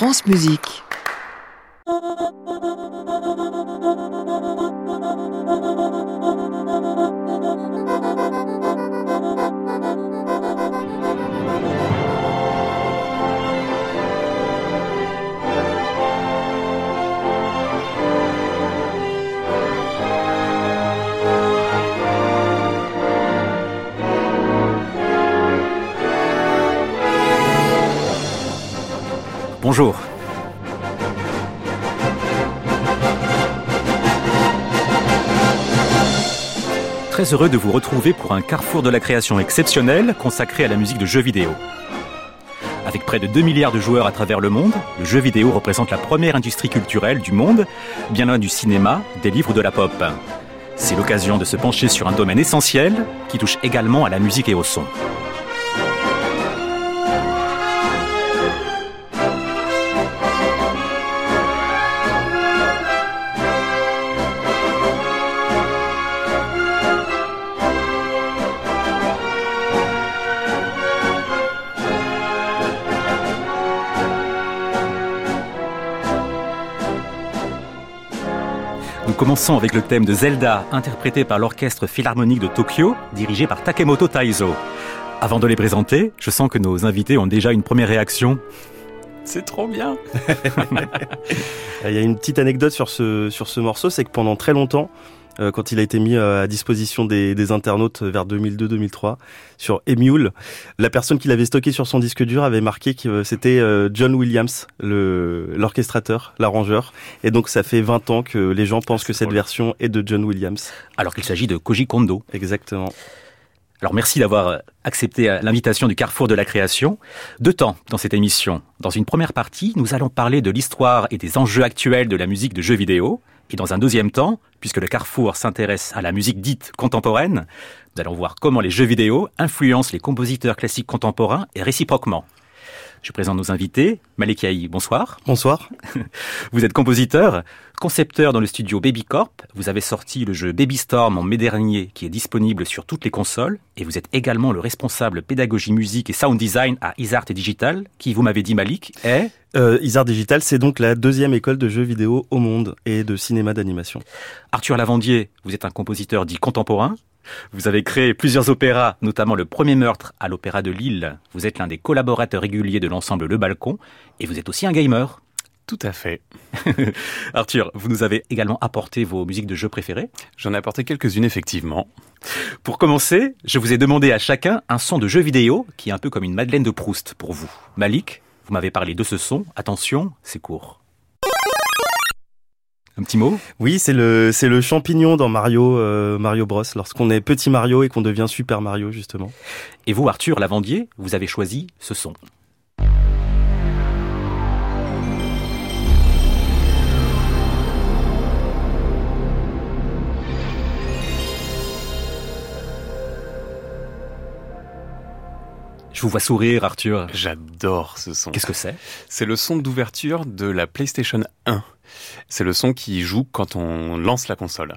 France Musique. Bonjour. Très heureux de vous retrouver pour un carrefour de la création exceptionnel consacré à la musique de jeux vidéo. Avec près de 2 milliards de joueurs à travers le monde, le jeu vidéo représente la première industrie culturelle du monde, bien loin du cinéma, des livres ou de la pop. C'est l'occasion de se pencher sur un domaine essentiel qui touche également à la musique et au son. Commençons avec le thème de Zelda, interprété par l'Orchestre Philharmonique de Tokyo, dirigé par Takemoto Taizo. Avant de les présenter, je sens que nos invités ont déjà une première réaction. C'est trop bien Il y a une petite anecdote sur ce, sur ce morceau, c'est que pendant très longtemps, euh, quand il a été mis euh, à disposition des, des internautes vers 2002-2003 sur Emule, la personne qui l'avait stocké sur son disque dur avait marqué que euh, c'était John Williams, l'orchestrateur, l'arrangeur. Et donc ça fait 20 ans que les gens pensent que cette drôle. version est de John Williams. Alors qu'il s'agit de Koji Kondo. Exactement. Alors merci d'avoir accepté l'invitation du Carrefour de la création. Deux temps dans cette émission. Dans une première partie, nous allons parler de l'histoire et des enjeux actuels de la musique de jeux vidéo. Et dans un deuxième temps, puisque le Carrefour s'intéresse à la musique dite contemporaine, nous allons voir comment les jeux vidéo influencent les compositeurs classiques contemporains et réciproquement. Je présente nos invités. Malik Yahi, bonsoir. Bonsoir. Vous êtes compositeur, concepteur dans le studio Babycorp. Vous avez sorti le jeu Baby Storm en mai dernier, qui est disponible sur toutes les consoles. Et vous êtes également le responsable pédagogie musique et sound design à Isart et Digital, qui, vous m'avez dit Malik, est... Euh, Isart Digital, c'est donc la deuxième école de jeux vidéo au monde et de cinéma d'animation. Arthur Lavandier, vous êtes un compositeur dit contemporain. Vous avez créé plusieurs opéras, notamment Le Premier Meurtre à l'Opéra de Lille. Vous êtes l'un des collaborateurs réguliers de l'ensemble Le Balcon. Et vous êtes aussi un gamer. Tout à fait. Arthur, vous nous avez également apporté vos musiques de jeux préférées. J'en ai apporté quelques-unes effectivement. Pour commencer, je vous ai demandé à chacun un son de jeu vidéo qui est un peu comme une Madeleine de Proust pour vous. Malik, vous m'avez parlé de ce son. Attention, c'est court. Un petit mot? Oui, c'est le c'est le champignon dans Mario euh, Mario Bros. Lorsqu'on est petit Mario et qu'on devient Super Mario justement. Et vous, Arthur Lavandier, vous avez choisi ce son. Je vous vois sourire, Arthur. J'adore ce son. Qu'est-ce que c'est? C'est le son d'ouverture de la PlayStation 1. C'est le son qui joue quand on lance la console.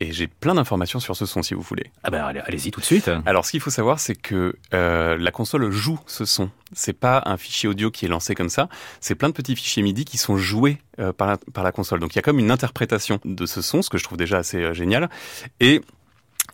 Et j'ai plein d'informations sur ce son si vous voulez. Ah ben allez- allez-y tout de suite. Alors ce qu'il faut savoir c'est que euh, la console joue ce son. C'est pas un fichier audio qui est lancé comme ça, c'est plein de petits fichiers MIDI qui sont joués euh, par, la, par la console. Donc il y a comme une interprétation de ce son, ce que je trouve déjà assez euh, génial. Et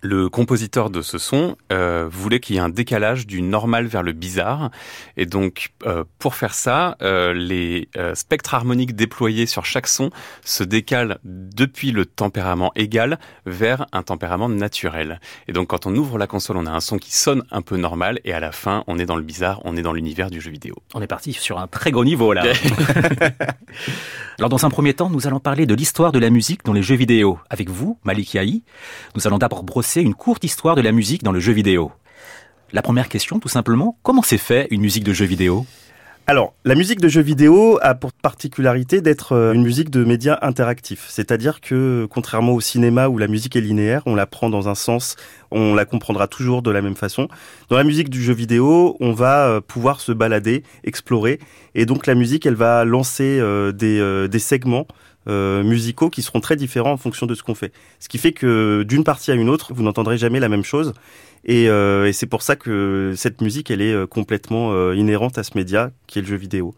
le compositeur de ce son euh, voulait qu'il y ait un décalage du normal vers le bizarre. Et donc, euh, pour faire ça, euh, les euh, spectres harmoniques déployés sur chaque son se décalent depuis le tempérament égal vers un tempérament naturel. Et donc, quand on ouvre la console, on a un son qui sonne un peu normal. Et à la fin, on est dans le bizarre, on est dans l'univers du jeu vidéo. On est parti sur un très gros niveau là. Alors dans un premier temps, nous allons parler de l'histoire de la musique dans les jeux vidéo. Avec vous, Malik Yahi, nous allons d'abord brosser une courte histoire de la musique dans le jeu vidéo. La première question, tout simplement, comment s'est fait une musique de jeu vidéo? Alors, la musique de jeux vidéo a pour particularité d'être euh, une musique de médias interactifs. C'est-à-dire que, contrairement au cinéma où la musique est linéaire, on la prend dans un sens, on la comprendra toujours de la même façon. Dans la musique du jeu vidéo, on va euh, pouvoir se balader, explorer, et donc la musique, elle va lancer euh, des segments euh, musicaux qui seront très différents en fonction de ce qu'on fait. Ce qui fait que d'une partie à une autre, vous n'entendrez jamais la même chose. Et, euh, et c'est pour ça que cette musique, elle est euh, complètement euh, inhérente à ce média qui est le jeu vidéo.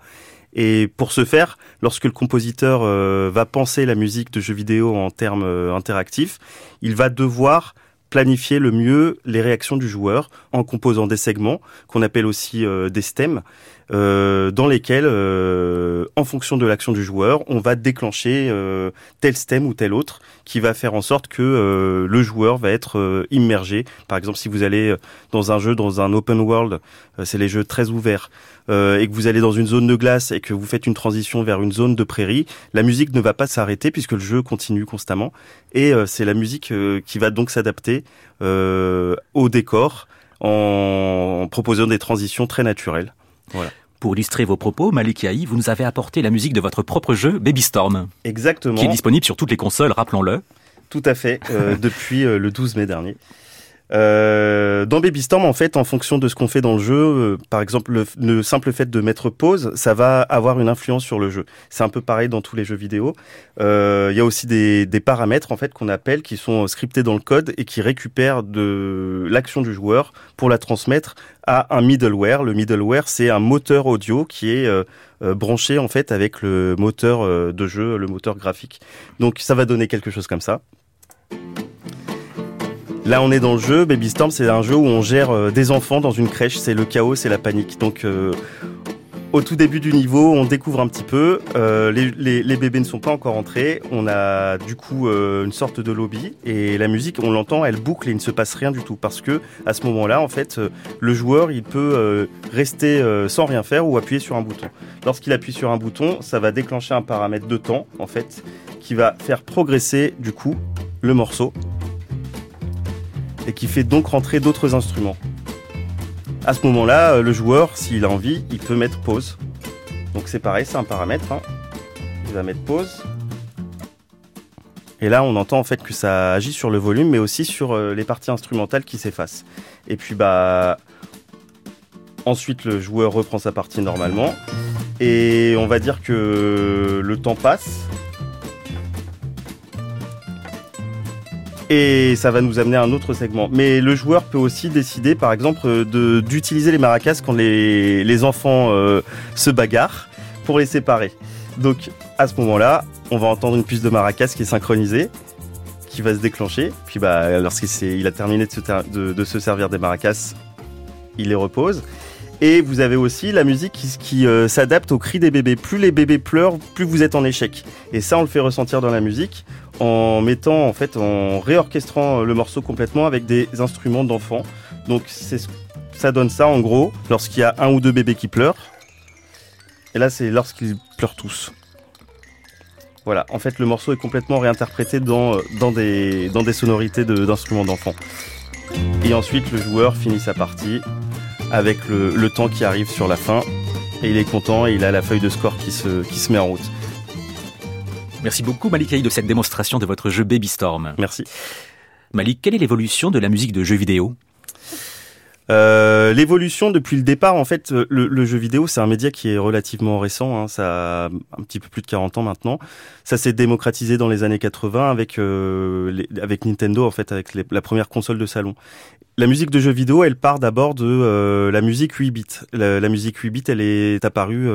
Et pour ce faire, lorsque le compositeur va penser la musique de jeux vidéo en termes interactifs, il va devoir planifier le mieux les réactions du joueur en composant des segments qu'on appelle aussi des stems euh, dans lesquels, euh, en fonction de l'action du joueur, on va déclencher euh, tel stem ou tel autre qui va faire en sorte que le joueur va être immergé. Par exemple, si vous allez dans un jeu, dans un open world, c'est les jeux très ouverts, et que vous allez dans une zone de glace et que vous faites une transition vers une zone de prairie, la musique ne va pas s'arrêter puisque le jeu continue constamment. Et c'est la musique qui va donc s'adapter au décor en proposant des transitions très naturelles. Voilà. Pour illustrer vos propos, Malik Yahi, vous nous avez apporté la musique de votre propre jeu, Baby Storm. Exactement. Qui est disponible sur toutes les consoles, rappelons-le. Tout à fait, euh, depuis euh, le 12 mai dernier. Euh, dans Baby Storm, en fait, en fonction de ce qu'on fait dans le jeu, euh, par exemple, le, le, simple fait de mettre pause, ça va avoir une influence sur le jeu. C'est un peu pareil dans tous les jeux vidéo. Euh, il y a aussi des, des paramètres en fait qu'on appelle, qui sont scriptés dans le code et qui récupèrent de l'action du joueur pour la transmettre à un middleware. Le middleware, c'est un moteur audio qui est branché en fait avec le moteur de jeu, le moteur graphique. Donc ça va donner quelque chose comme ça. Là, on est dans le jeu. Baby Storm, c'est un jeu où on gère euh, des enfants dans une crèche. C'est le chaos, c'est la panique. Donc, euh, au tout début du niveau, on découvre un petit peu. Euh, les, bébés ne sont pas encore entrés. On a du coup une sorte de lobby et la musique, on l'entend, elle boucle et il ne se passe rien du tout parce que à ce moment-là, en fait, le joueur, il peut rester sans rien faire ou appuyer sur un bouton. Lorsqu'il appuie sur un bouton, ça va déclencher un paramètre de temps, en fait, qui va faire progresser du coup le morceau et qui fait donc rentrer d'autres instruments. À ce moment-là, euh, le joueur, s'il a envie, il peut mettre pause. Donc c'est pareil, c'est un paramètre. Hein. Il va mettre pause. Et là, on entend en fait que ça agit sur le volume, mais aussi sur euh, les parties instrumentales qui s'effacent. Et puis bah, ensuite le joueur reprend sa partie normalement. Et on va dire que le temps passe. Et ça va nous amener à un autre segment. Mais le joueur peut aussi décider, par exemple, d'utiliser les maracas quand les, les enfants euh, se bagarrent pour les séparer. Donc à ce moment-là, on va entendre une puce de maracas qui est synchronisée, qui va se déclencher. Puis bah, lorsqu'il a terminé de se, de, se, servir des maracas, il les repose. Et vous avez aussi la musique qui, euh, s'adapte au cri des bébés. Plus les bébés pleurent, plus vous êtes en échec. Et ça, on le fait ressentir dans la musique en mettant, en fait, en réorchestrant le morceau complètement avec des instruments d'enfants. Donc ça donne ça en gros lorsqu'il y a un ou deux bébés qui pleurent. Et là, c'est lorsqu'ils pleurent tous. Voilà, en fait, le morceau est complètement réinterprété dans, dans, des, sonorités d'instruments d'enfants. Et ensuite, le joueur finit sa partie avec le, temps qui arrive sur la fin. Et il est content et il a la feuille de score qui se met en route. Merci beaucoup Malik de cette démonstration de votre jeu Baby Storm. Merci. Malik, quelle est l'évolution de la musique de jeux vidéo? Euh, l'évolution depuis le départ, en fait, le, jeu vidéo, c'est un média qui est relativement récent. Hein, ça a un petit peu plus de 40 ans maintenant. Ça s'est démocratisé dans les années 80 avec euh, avec Nintendo, en fait, avec la première console de salon. La musique de jeux vidéo, elle part d'abord de euh, la musique 8 bits. La, musique 8 bits, elle est apparue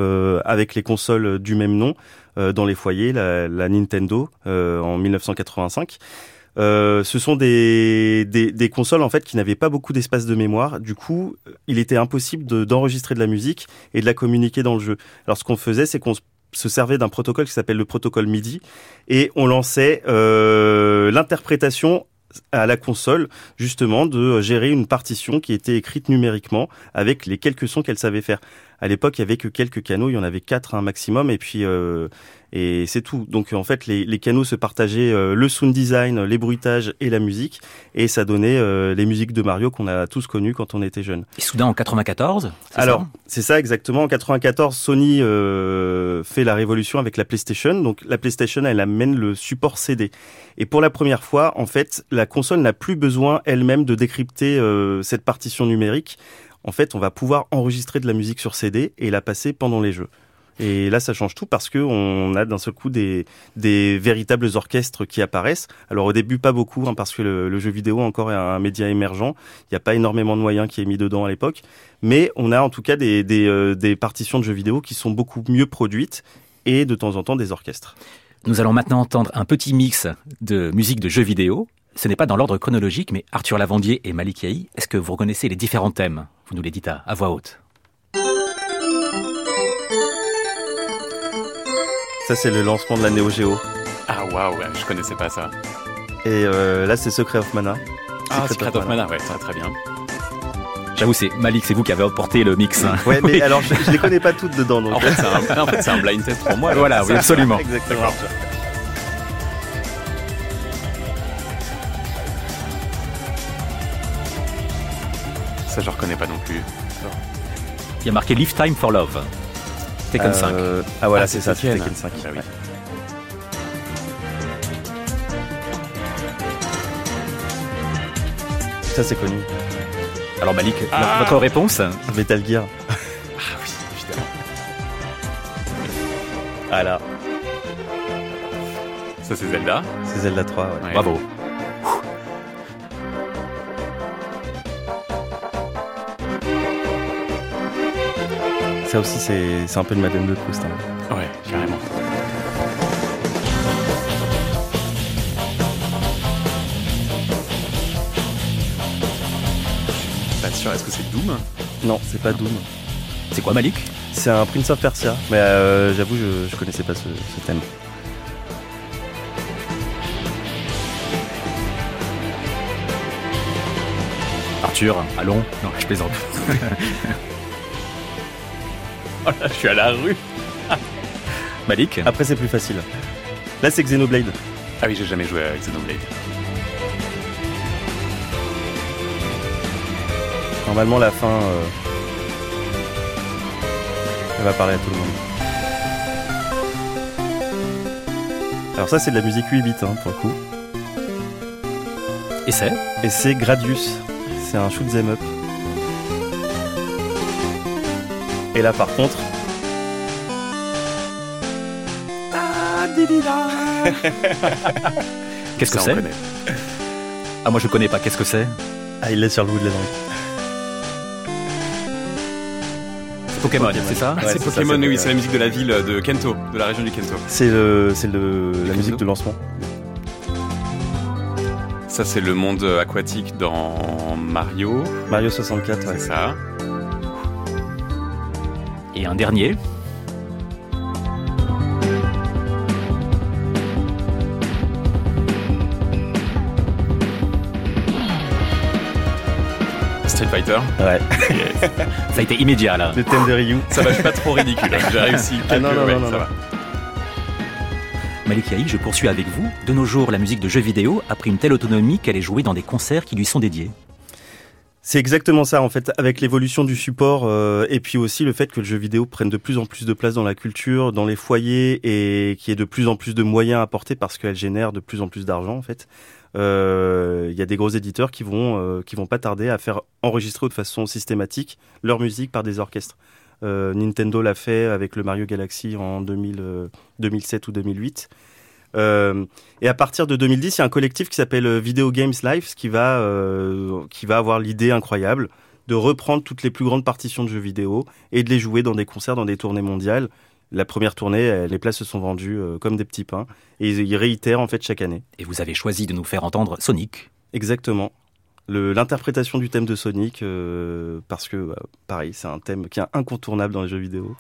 avec les consoles du même nom dans les foyers, la, la Nintendo en 1985. Euh, ce sont des, des, des, consoles en fait qui n'avaient pas beaucoup d'espace de mémoire. Du coup, il était impossible d'enregistrer de, la musique et de la communiquer dans le jeu. Alors ce qu'on faisait, c'est qu'on se servait d'un protocole qui s'appelle le protocole MIDI et on lançait euh, l'interprétation à la console justement de gérer une partition qui était écrite numériquement avec les quelques sons qu'elle savait faire. À l'époque, il y avait que quelques canaux, il y en avait quatre un maximum, et puis euh, et c'est tout. Donc en fait, les, les canaux se partageaient euh, le sound design, les bruitages et la musique, et ça donnait euh, les musiques de Mario qu'on a tous connues quand on était jeunes. Et soudain en 94 Alors c'est ça exactement. En 94, Sony fait la révolution avec la PlayStation. Donc la PlayStation, elle amène le support CD. Et pour la première fois, en fait, la console n'a plus besoin elle-même de décrypter cette partition numérique en fait, on va pouvoir enregistrer de la musique sur CD et la passer pendant les jeux. Et là, ça change tout parce que on a d'un seul coup des, véritables orchestres qui apparaissent. Alors au début, pas beaucoup, hein, parce que le, jeu vidéo encore est un média émergent. Il n'y a pas énormément de moyens qui est mis dedans à l'époque, mais on a en tout cas des, euh, des partitions de jeux vidéo qui sont beaucoup mieux produites et de temps en temps des orchestres. Nous allons maintenant entendre un petit mix de musique de jeux vidéo. Ce n'est pas dans l'ordre chronologique, mais Arthur Lavandier et Malik Yahi, est-ce que vous reconnaissez les différents thèmes? Vous nous les dites à, voix haute. Ça, c'est le lancement de la Neo Geo. Ah waouh, je connaissais pas ça. Et euh, là, c'est Secret of Mana. Ah, Secret, of, Mana, ouais, ça très bien. J'avoue, c'est Malik, c'est vous qui avez apporté le mix. Hein. Ouais, mais alors je, ne les connais pas toutes dedans. En fait, c'est un, blind test pour moi. Voilà, oui, absolument. Exactement. Ça, je reconnais pas non plus. Il y a marqué Lifetime for Love. Tekken 5. Euh, ah voilà, ah, c'est ça, c'est Tekken 5. Ah, oui. Ça, c'est connu. Alors Malik, ah votre réponse Metal Gear. ah oui, évidemment. Voilà. Ça c'est Zelda C'est Zelda 3, ouais. Bravo. Ça aussi c'est un peu de Madame de Proust. Hein. Ouais, carrément. Est-ce que c'est Doom? Non, c'est pas Doom. C'est quoi Malik? C'est un Prince of Persia. Mais euh, j'avoue, je, je connaissais pas ce, thème. Arthur, allons Non, je plaisante. oh là, je suis à la rue. Malik Après, c'est plus facile. Là, c'est Xenoblade. Ah oui, j'ai jamais joué à Xenoblade. Normalement, la fin, euh, elle va parler à tout le monde. Alors ça, c'est de la musique 8 bits hein, pour le coup. Et c'est? Et c'est Gradius. C'est un shoot 'em up. Et là, par contre. Ah, Qu'est-ce que c'est Ah, moi je connais pas. Qu'est-ce que c'est Ah, il est sur le bout de la langue. Pokémon, c'est ça C'est Pokémon, oui, c'est la musique de la ville de Kento, de la région du Kento. C'est le, c'est le, la musique de lancement. Ça, c'est le monde aquatique dans Mario. Mario 64, ouais. C'est ça. Et un dernier Fighter. Ouais. ça a été immédiat là. Le thème de Ryu. Ça va, je suis pas trop ridicule. J'ai réussi. Ah non, non, non, non, Malik Yahi, je poursuis avec vous. De nos jours, la musique de jeux vidéo a pris une telle autonomie qu'elle est jouée dans des concerts qui lui sont dédiés. C'est exactement ça en fait, avec l'évolution du support euh, et puis aussi le fait que le jeu vidéo prenne de plus en plus de place dans la culture, dans les foyers et qu'il y ait de plus en plus de moyens apportés parce qu'elle génère de plus en plus d'argent en fait il euh, y a des gros éditeurs qui vont euh, qui vont pas tarder à faire enregistrer de façon systématique leur musique par des orchestres. Nintendo l'a fait avec le Mario Galaxy en 2000, 2007 ou 2008. Euh, et à partir de 2010, il y a un collectif qui s'appelle Video Games Live qui va euh, qui va avoir l'idée incroyable de reprendre toutes les plus grandes partitions de jeux vidéo et de les jouer dans des concerts, dans des tournées mondiales la première tournée, les places se sont vendues euh, comme des petits pains. Et ils, réitèrent en fait chaque année. Et vous avez choisi de nous faire entendre Sonic. Exactement. L'interprétation du thème de Sonic, euh, parce que, bah, pareil, c'est un thème qui est incontournable dans les jeux vidéo.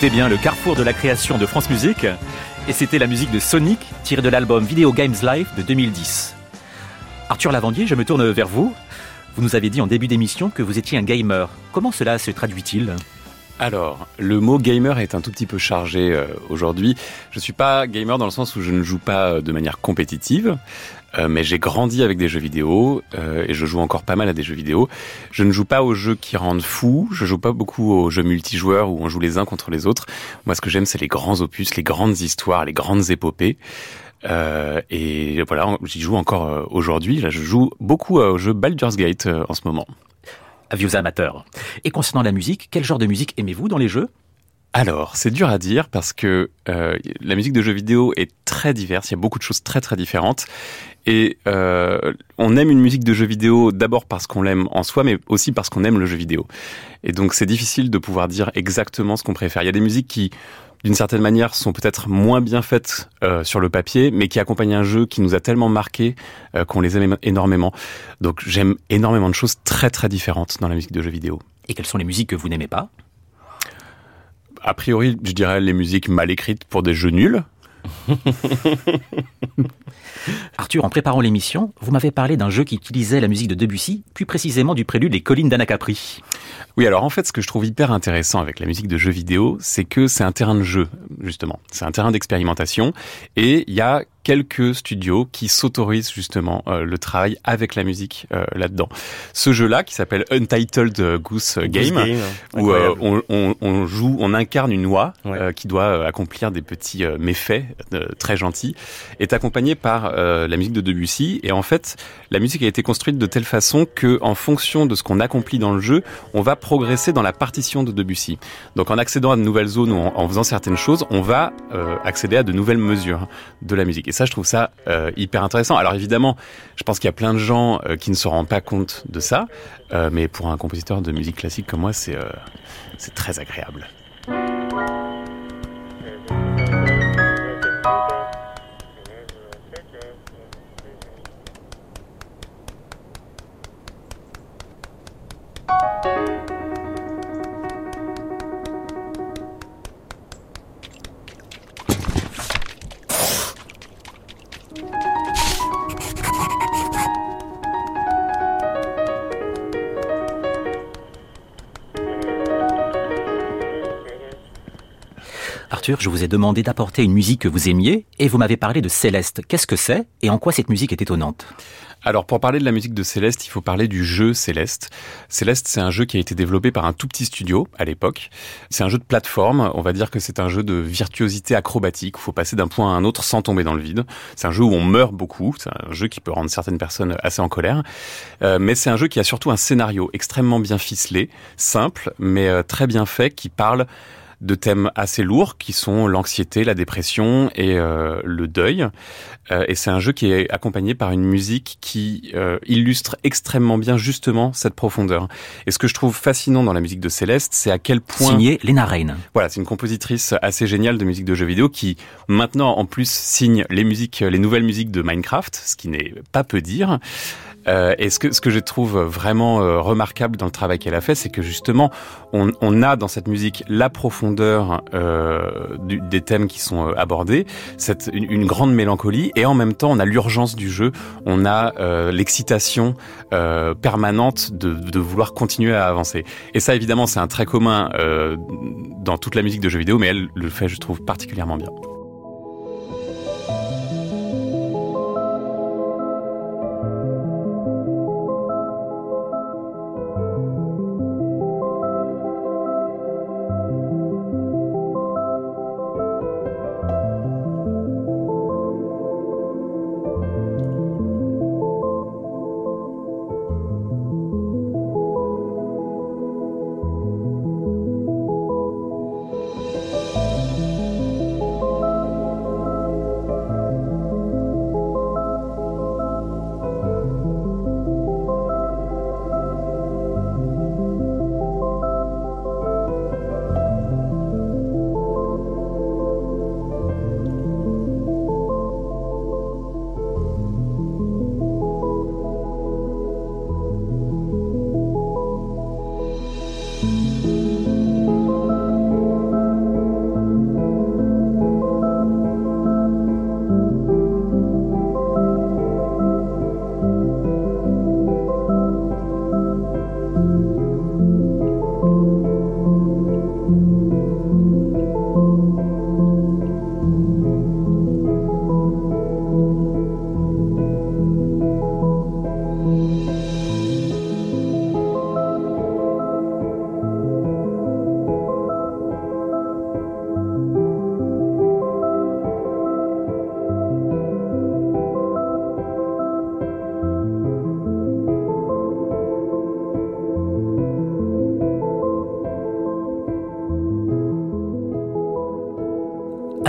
Écoutez bien le carrefour de la création de France Musique, et c'était la musique de Sonic tirée de l'album Video Games Live de 2010. Arthur Lavandier, je me tourne vers vous. Vous nous avez dit en début d'émission que vous étiez un gamer. Comment cela se traduit-il? Alors, le mot gamer est un tout petit peu chargé euh, aujourd'hui. Je suis pas gamer dans le sens où je ne joue pas euh, de manière compétitive. Euh, mais j'ai grandi avec des jeux vidéo et je joue encore pas mal à des jeux vidéo. Je ne joue pas aux jeux qui rendent fou, je joue pas beaucoup aux jeux multijoueurs où on joue les uns contre les autres. Moi, ce que j'aime, c'est les grands opus, les grandes histoires, les grandes épopées. Et voilà, j'y joue encore aujourd'hui. Là, je joue beaucoup au jeu Baldur's Gate en ce moment. Vieux amateurs. Et concernant la musique, quel genre de musique aimez-vous dans les jeux? Alors, c'est dur à dire parce que euh, la musique de jeux vidéo est très diverse, il y a beaucoup de choses très très différentes. Et euh, on aime une musique de jeux vidéo d'abord parce qu'on l'aime en soi, mais aussi parce qu'on aime le jeu vidéo. Et donc c'est difficile de pouvoir dire exactement ce qu'on préfère. Il y a des musiques qui, d'une certaine manière, sont peut-être moins bien faites euh, sur le papier, mais qui accompagnent un jeu qui nous a tellement marqué euh, qu'on les aime énormément. Donc j'aime énormément de choses très très différentes dans la musique de jeux vidéo. Et quelles sont les musiques que vous n'aimez pas? A priori, je dirais les musiques mal écrites pour des jeux nuls. Arthur, en préparant l'émission, vous m'avez parlé d'un jeu qui utilisait la musique de Debussy, plus précisément du prélude Les Collines d'Anacapri. Oui, alors en fait, ce que je trouve hyper intéressant avec la musique de jeux vidéo, c'est que c'est un terrain de jeu, justement. C'est un terrain d'expérimentation et il y a quelques studios qui s'autorisent justement euh, le travail avec la musique euh, là-dedans. Ce jeu-là, qui s'appelle Untitled Goose Game, où euh, on, on, on, joue, on incarne une oie qui doit accomplir des petits méfaits très gentils, est accompagné par la musique de Debussy. Et en fait, la musique a été construite de telle façon que, en fonction de ce qu'on accomplit dans le jeu, on va progresser dans la partition de Debussy. Donc, en accédant à de nouvelles zones ou en, en faisant certaines choses, on va accéder à de nouvelles mesures de la musique. Et ça, je trouve ça euh, hyper intéressant. Alors évidemment, je pense qu'il y a plein de gens euh, qui ne se rendent pas compte de ça, euh, mais pour un compositeur de musique classique comme moi, c'est c'est très agréable. Je vous ai demandé d'apporter une musique que vous aimiez et vous m'avez parlé de Céleste. Qu'est-ce que c'est et en quoi cette musique est étonnante? Alors pour parler de la musique de Céleste, il faut parler du jeu Céleste. Céleste, c'est un jeu qui a été développé par un tout petit studio à l'époque. C'est un jeu de plateforme, on va dire que c'est un jeu de virtuosité acrobatique. Il faut passer d'un point à un autre sans tomber dans le vide. C'est un jeu où on meurt beaucoup, c'est un jeu qui peut rendre certaines personnes assez en colère. Euh, mais c'est un jeu qui a surtout un scénario extrêmement bien ficelé, simple, mais euh, très bien fait, qui parle de thèmes assez lourds qui sont l'anxiété, la dépression et euh, le deuil. Euh, et c'est un jeu qui est accompagné par une musique qui euh, illustre extrêmement bien justement cette profondeur. Et ce que je trouve fascinant dans la musique de Céleste, c'est à quel point... Signé Lena Rain. Voilà, c'est une compositrice assez géniale de musique de jeux vidéo qui maintenant en plus signe les musiques, les nouvelles musiques de Minecraft, ce qui n'est pas peu dire. Euh, et ce que, ce que je trouve vraiment euh, remarquable dans le travail qu'elle a fait, c'est que justement, on, on, a dans cette musique la profondeur euh, du, des thèmes qui sont euh, abordés, cette, une, une, grande mélancolie, et en même temps, on a l'urgence du jeu, on a euh, l'excitation permanente de, de, vouloir continuer à avancer. Et ça, évidemment, c'est un trait commun dans toute la musique de jeux vidéo, mais elle le fait, je trouve, particulièrement bien.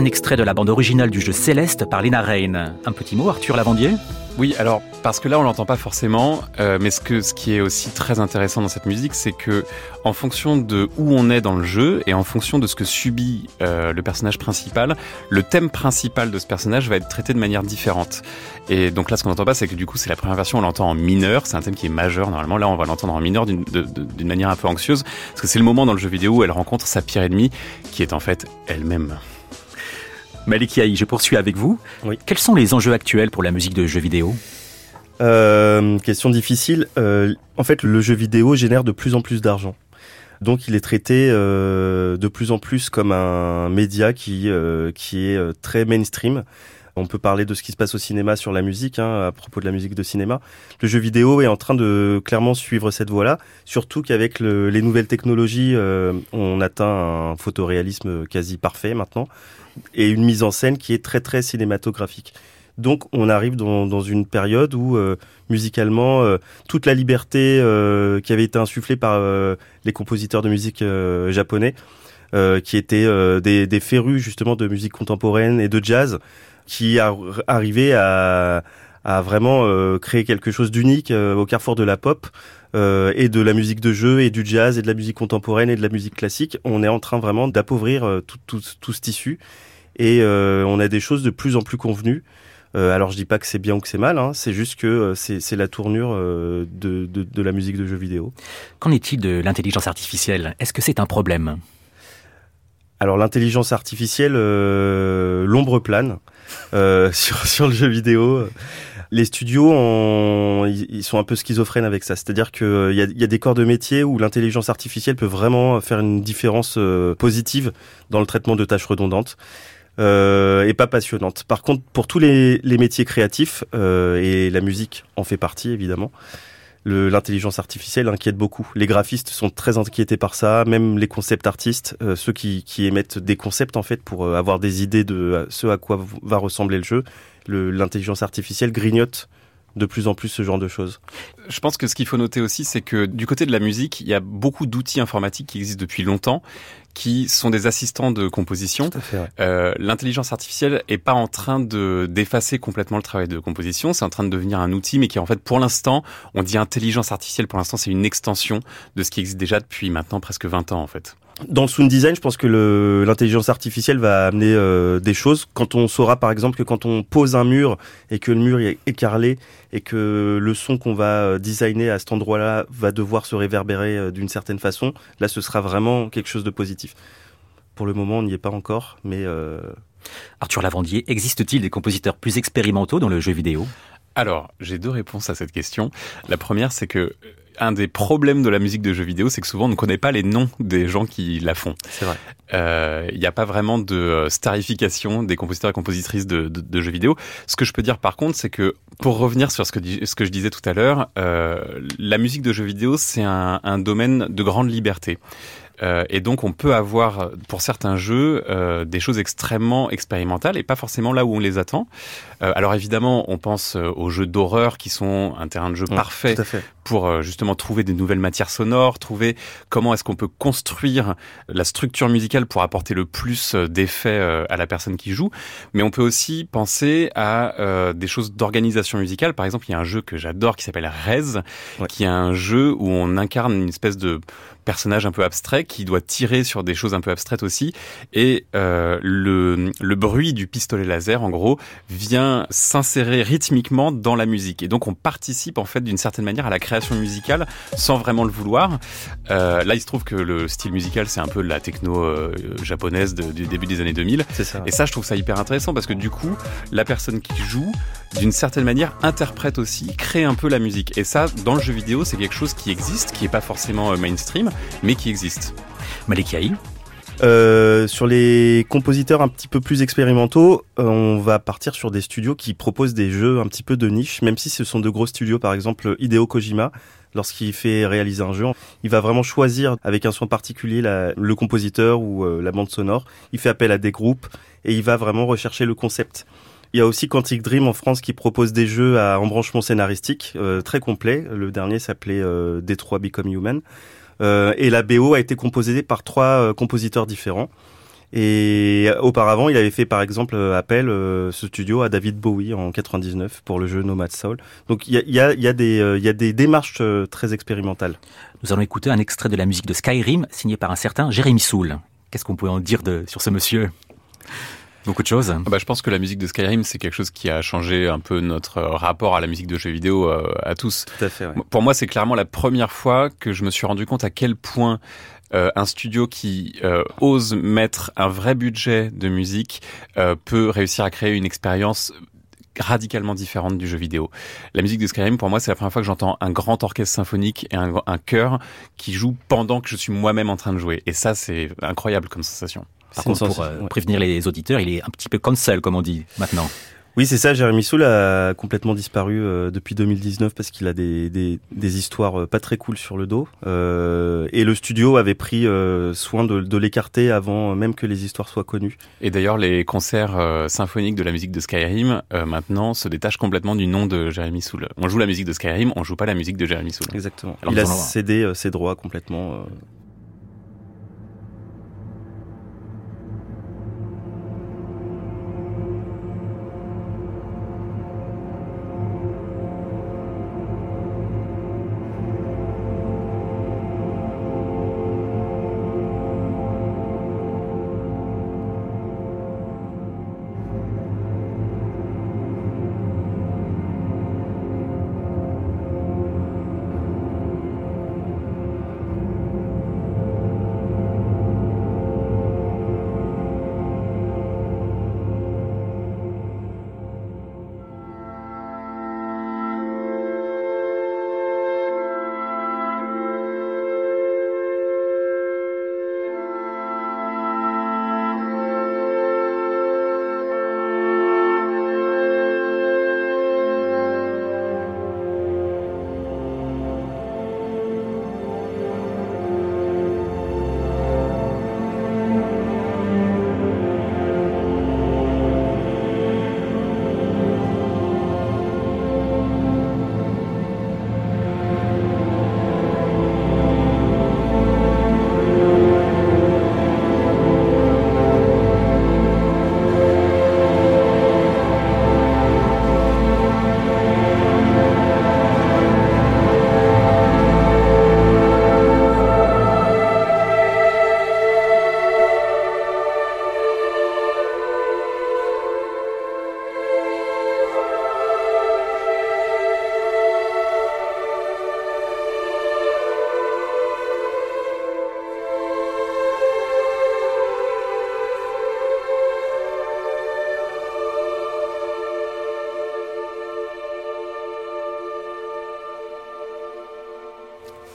Un extrait de la bande originale du jeu Céleste par Lena Rain. Un petit mot, Arthur Lavandier? Oui, alors parce que là on l'entend pas forcément, euh, mais ce que ce qui est aussi très intéressant dans cette musique, c'est que en fonction de où on est dans le jeu et en fonction de ce que subit euh, le personnage principal, le thème principal de ce personnage va être traité de manière différente. Et donc là, ce qu'on n'entend pas, c'est que du coup, c'est la première version, on l'entend en mineur. C'est un thème qui est majeur normalement. Là, on va l'entendre en mineur d'une manière un peu anxieuse, parce que c'est le moment dans le jeu vidéo où elle rencontre sa pire ennemie, qui est en fait elle-même. Malik je poursuis avec vous. Quels sont les enjeux actuels pour la musique de jeux vidéo euh, Question difficile. Euh, en fait, le jeu vidéo génère de plus en plus d'argent. Donc il est traité euh, de plus en plus comme un média qui, qui est très mainstream. On peut parler de ce qui se passe au cinéma sur la musique, hein, à propos de la musique de cinéma. Le jeu vidéo est en train de clairement suivre cette voie-là, surtout qu'avec les nouvelles technologies, euh, on atteint un photoréalisme quasi parfait maintenant, et une mise en scène qui est très très cinématographique. Donc on arrive dans, une période où euh, musicalement euh, toute la liberté qui avait été insufflée par les compositeurs de musique japonais, qui étaient des, des férus justement de musique contemporaine et de jazz, qui a arrivé à, vraiment euh, créer quelque chose d'unique euh, au carrefour de la pop euh, et de la musique de jeu et du jazz et de la musique contemporaine et de la musique classique. On est en train vraiment d'appauvrir tout, tout, tout, ce tissu et on a des choses de plus en plus convenues. alors je dis pas que c'est bien ou que c'est mal, hein, c'est juste que c'est la tournure de, de, de la musique de jeu vidéo. Qu'en est-il de l'intelligence artificielle? Est-ce que c'est un problème? Alors l'intelligence artificielle, euh, l'ombre plane euh, sur, sur le jeu vidéo. Les studios, ils sont un peu schizophrènes avec ça. C'est-à-dire qu'il euh, y a, y a des corps de métier où l'intelligence artificielle peut vraiment faire une différence positive dans le traitement de tâches redondantes. Euh, et pas passionnante. Par contre, pour tous les, métiers créatifs, euh, et la musique en fait partie évidemment, l'intelligence artificielle inquiète beaucoup. Les graphistes sont très inquiétés par ça, même les concept artistes, euh, ceux qui, qui, émettent des concepts en fait pour euh, avoir des idées de euh, ce à quoi va ressembler le jeu. L'intelligence artificielle grignote de plus en plus ce genre de choses. Je pense que ce qu'il faut noter aussi, c'est que du côté de la musique, il y a beaucoup d'outils informatiques qui existent depuis longtemps, qui sont des assistants de composition. Euh, L'intelligence artificielle est pas en train de d'effacer complètement le travail de composition, c'est en train de devenir un outil, mais qui en fait, pour l'instant, on dit intelligence artificielle, pour l'instant, c'est une extension de ce qui existe déjà depuis maintenant presque 20 ans en fait. Dans le sound design, je pense que l'intelligence artificielle va amener euh, des choses. Quand on saura, par exemple, que quand on pose un mur et que le mur est écarlé et que le son qu'on va euh, designer à cet endroit-là va devoir se réverbérer euh, d'une certaine façon, là, ce sera vraiment quelque chose de positif. Pour le moment, on n'y est pas encore, mais... Arthur Lavandier, existe-t-il des compositeurs plus expérimentaux dans le jeu vidéo? Alors, j'ai deux réponses à cette question. La première, c'est que un des problèmes de la musique de jeux vidéo, c'est que souvent on ne connaît pas les noms des gens qui la font. C'est vrai. Euh, il n'y a pas vraiment de euh, starification des compositeurs et compositrices de, de, jeux vidéo. Ce que je peux dire par contre, c'est que pour revenir sur ce que, ce que je disais tout à l'heure, euh, la musique de jeux vidéo, c'est un, un domaine de grande liberté. Euh, et donc on peut avoir pour certains jeux euh, des choses extrêmement expérimentales et pas forcément là où on les attend. Euh, alors évidemment, on pense aux jeux d'horreur qui sont un terrain de jeu parfait pour justement trouver des nouvelles matières sonores, trouver comment est-ce qu'on peut construire la structure musicale pour apporter le plus d'effets à la personne qui joue. Mais on peut aussi penser à des choses d'organisation musicale. Par exemple, il y a un jeu que j'adore qui s'appelle Rez, qui est un jeu où on incarne une espèce de personnage un peu abstrait qui doit tirer sur des choses un peu abstraites aussi. Et euh, le, le bruit du pistolet laser, en gros, vient s'insérer rythmiquement dans la musique. Et donc on participe en fait d'une certaine manière à la création musicale sans vraiment le vouloir. Euh, là, il se trouve que le style musical, c'est un peu la techno euh, japonaise du début des années 2000. Ça. Et ça, je trouve ça hyper intéressant parce que du coup, la personne qui joue, d'une certaine manière, interprète aussi, crée un peu la musique. Et ça, dans le jeu vidéo, c'est quelque chose qui existe, qui est pas forcément euh, mainstream, mais qui existe. Malik euh, sur les compositeurs un petit peu plus expérimentaux, euh, on va partir sur des studios qui proposent des jeux un petit peu de niche, même si ce sont de gros studios, par exemple Hideo Kojima. Lorsqu'il fait réaliser un jeu, il va vraiment choisir avec un soin particulier le compositeur ou euh, la bande sonore. Il fait appel à des groupes et il va vraiment rechercher le concept. Il y a aussi Quantic Dream en France qui propose des jeux à embranchement scénaristique euh, très complet. Le dernier s'appelait euh, Detroit Become Human. Euh, et la BO a été composée par trois euh, compositeurs différents. Et auparavant, il avait fait par exemple appel ce studio à David Bowie en 99 pour le jeu Nomad Soul. Donc il y a, des, démarches très expérimentales. Nous allons écouter un extrait de la musique de Skyrim signé par un certain Jérémy Soul. Qu'est-ce qu'on pouvait en dire de, sur ce monsieur? Beaucoup de choses. Ah bah, je pense que la musique de Skyrim, c'est quelque chose qui a changé un peu notre euh, rapport à la musique de jeux vidéo euh, à tous. Tout à fait. Pour moi, c'est clairement la première fois que je me suis rendu compte à quel point euh, un studio qui ose mettre un vrai budget de musique peut réussir à créer une expérience radicalement différente du jeu vidéo. La musique de Skyrim, pour moi, c'est la première fois que j'entends un grand orchestre symphonique et un, un chœur qui joue pendant que je suis moi-même en train de jouer. Et ça, c'est incroyable comme sensation. Par contre, pour euh, prévenir les auditeurs, il est un petit peu cancel, comme on dit maintenant. Oui, c'est ça. Jérémy Soul a complètement disparu euh, depuis 2019 parce qu'il a des, des, des, histoires euh, pas très cool sur le dos. Euh, et le studio avait pris soin de, de l'écarter avant même que les histoires soient connues. Et d'ailleurs, les concerts symphoniques de la musique de Skyrim maintenant se détachent complètement du nom de Jérémy Soul. On joue la musique de Skyrim, on joue pas la musique de Jérémy Soul. Exactement. Il a cédé ses droits complètement.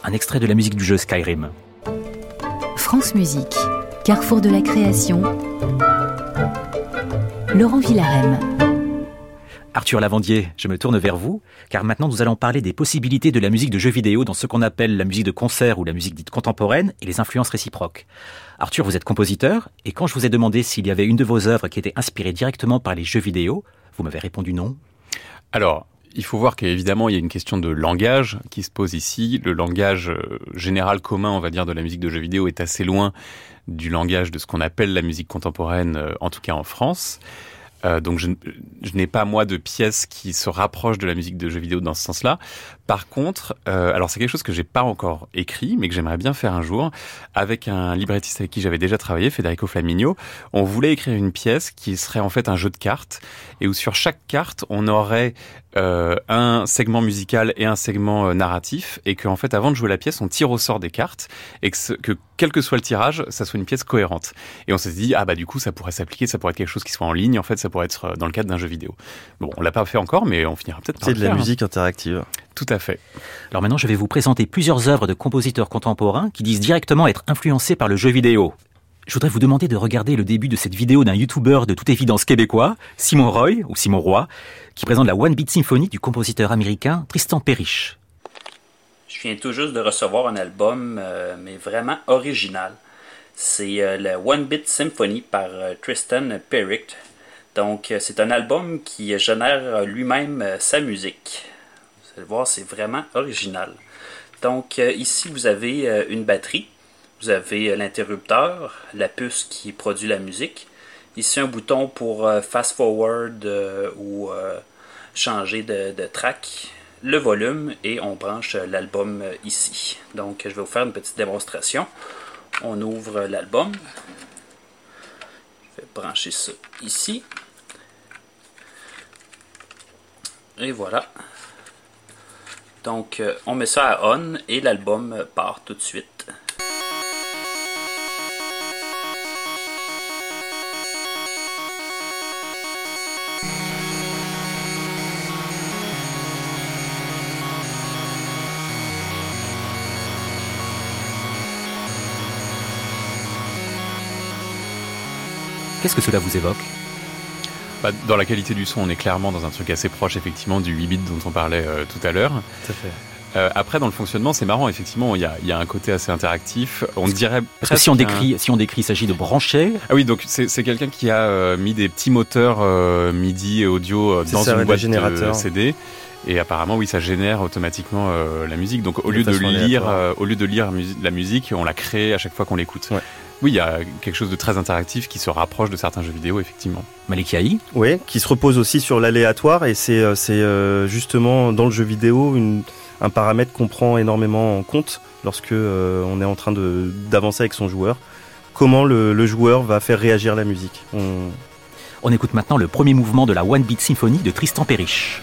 Un extrait de la musique du jeu Skyrim. France Musique, carrefour de la création. Laurent Villarem. Arthur Lavandier, je me tourne vers vous, car maintenant nous allons parler des possibilités de la musique de jeu vidéo dans ce qu'on appelle la musique de concert ou la musique dite contemporaine et les influences réciproques. Arthur, vous êtes compositeur, et quand je vous ai demandé s'il y avait une de vos œuvres qui était inspirée directement par les jeux vidéo, vous m'avez répondu non. Alors, il faut voir qu'évidemment, il y a une question de langage qui se pose ici. Le langage euh, général commun, on va dire, de la musique de jeux vidéo est assez loin du langage de ce qu'on appelle la musique contemporaine, euh, en tout cas en France. Euh, donc je, n'ai pas moi de pièces qui se rapprochent de la musique de jeux vidéo dans ce sens-là. Par contre, euh, alors c'est quelque chose que j'ai pas encore écrit, mais que j'aimerais bien faire un jour avec un librettiste avec qui j'avais déjà travaillé, Federico Flaminio. On voulait écrire une pièce qui serait en fait un jeu de cartes et où sur chaque carte on aurait euh, un segment musical et un segment narratif et qu'en fait avant de jouer la pièce on tire au sort des cartes et que, que quel que soit le tirage, ça soit une pièce cohérente. Et on s'est dit ah bah du coup ça pourrait s'appliquer, ça pourrait être quelque chose qui soit en ligne en fait ça pourrait être euh, dans le cadre d'un jeu vidéo. Bon, on l'a pas fait encore, mais on finira peut-être par C'est de la musique interactive. Tout à fait. Alors maintenant, je vais vous présenter plusieurs œuvres de compositeurs contemporains qui disent directement être influencés par le jeu vidéo. Je voudrais vous demander de regarder le début de cette vidéo d'un youtubeur de toute évidence québécois, Simon Roy, ou Simon Roy, qui présente la One Beat Symphony du compositeur américain Tristan Perrich. Je viens tout juste de recevoir un album, euh, mais vraiment original. C'est euh, la One Beat Symphony par Tristan Perrich, donc, euh, c'est un album qui génère lui-même euh, sa musique. Vous voir, c'est vraiment original. Donc, euh, ici, vous avez une batterie. vous avez l'interrupteur, la puce qui produit la musique. Ici, un bouton pour fast forward ou changer de, de track le volume et on branche l'album ici. Donc je vais vous faire une petite démonstration. On ouvre l'album. Je vais brancher ça ici. Et voilà. Donc on met ça à on et l'album part tout de suite. Qu'est-ce que cela vous évoque? Bah, Dans la qualité du son, on est clairement dans un truc assez proche effectivement du 8 bits dont on parlait euh, tout à l'heure. Euh, après, dans le fonctionnement, c'est marrant. Effectivement, il y a, y a, un côté assez interactif. On dirait parce que si on décrit, si on décrit, il s'agit de brancher. Ah oui, donc c'est quelqu'un qui a euh, mis des petits moteurs MIDI et audio dans une boîte générateur. CD. Et apparemment, oui, ça génère automatiquement la musique. Donc, au lieu de lire, au lieu de lire la musique, on la crée à chaque fois qu'on l'écoute. Ouais. Oui, il y a quelque chose de très interactif qui se rapproche de certains jeux vidéo, effectivement. Malikiaï Oui, qui se repose aussi sur l'aléatoire et c'est euh, euh, justement dans le jeu vidéo un paramètre qu'on prend énormément en compte lorsque euh, on est en train d'avancer avec son joueur. Comment le, joueur va faire réagir la musique. On... on écoute maintenant le premier mouvement de la One Beat Symphony de Tristan Perrich.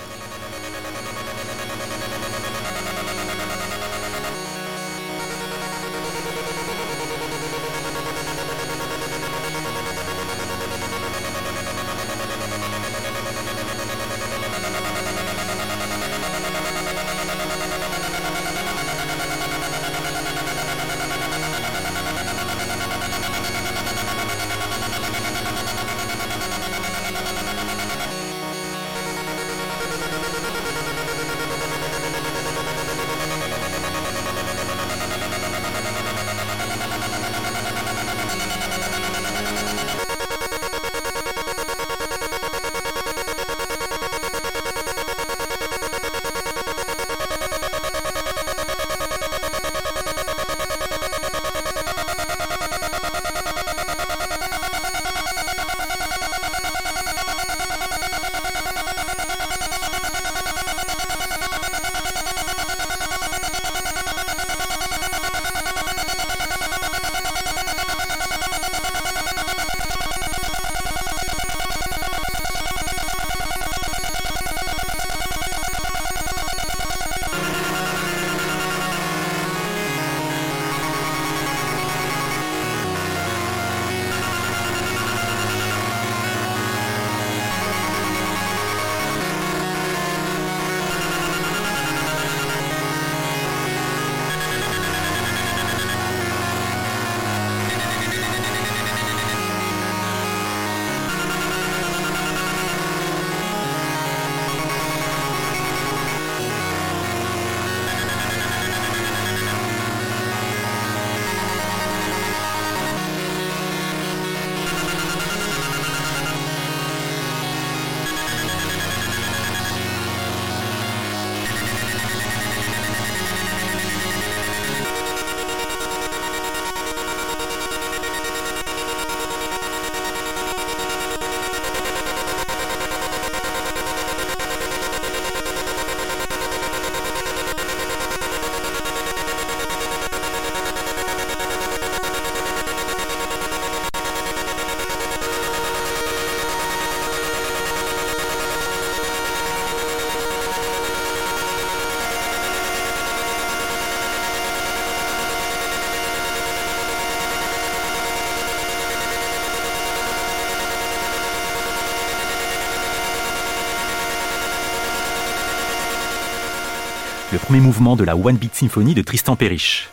Premier mouvement de la One Beat Symphony de Tristan Perrich.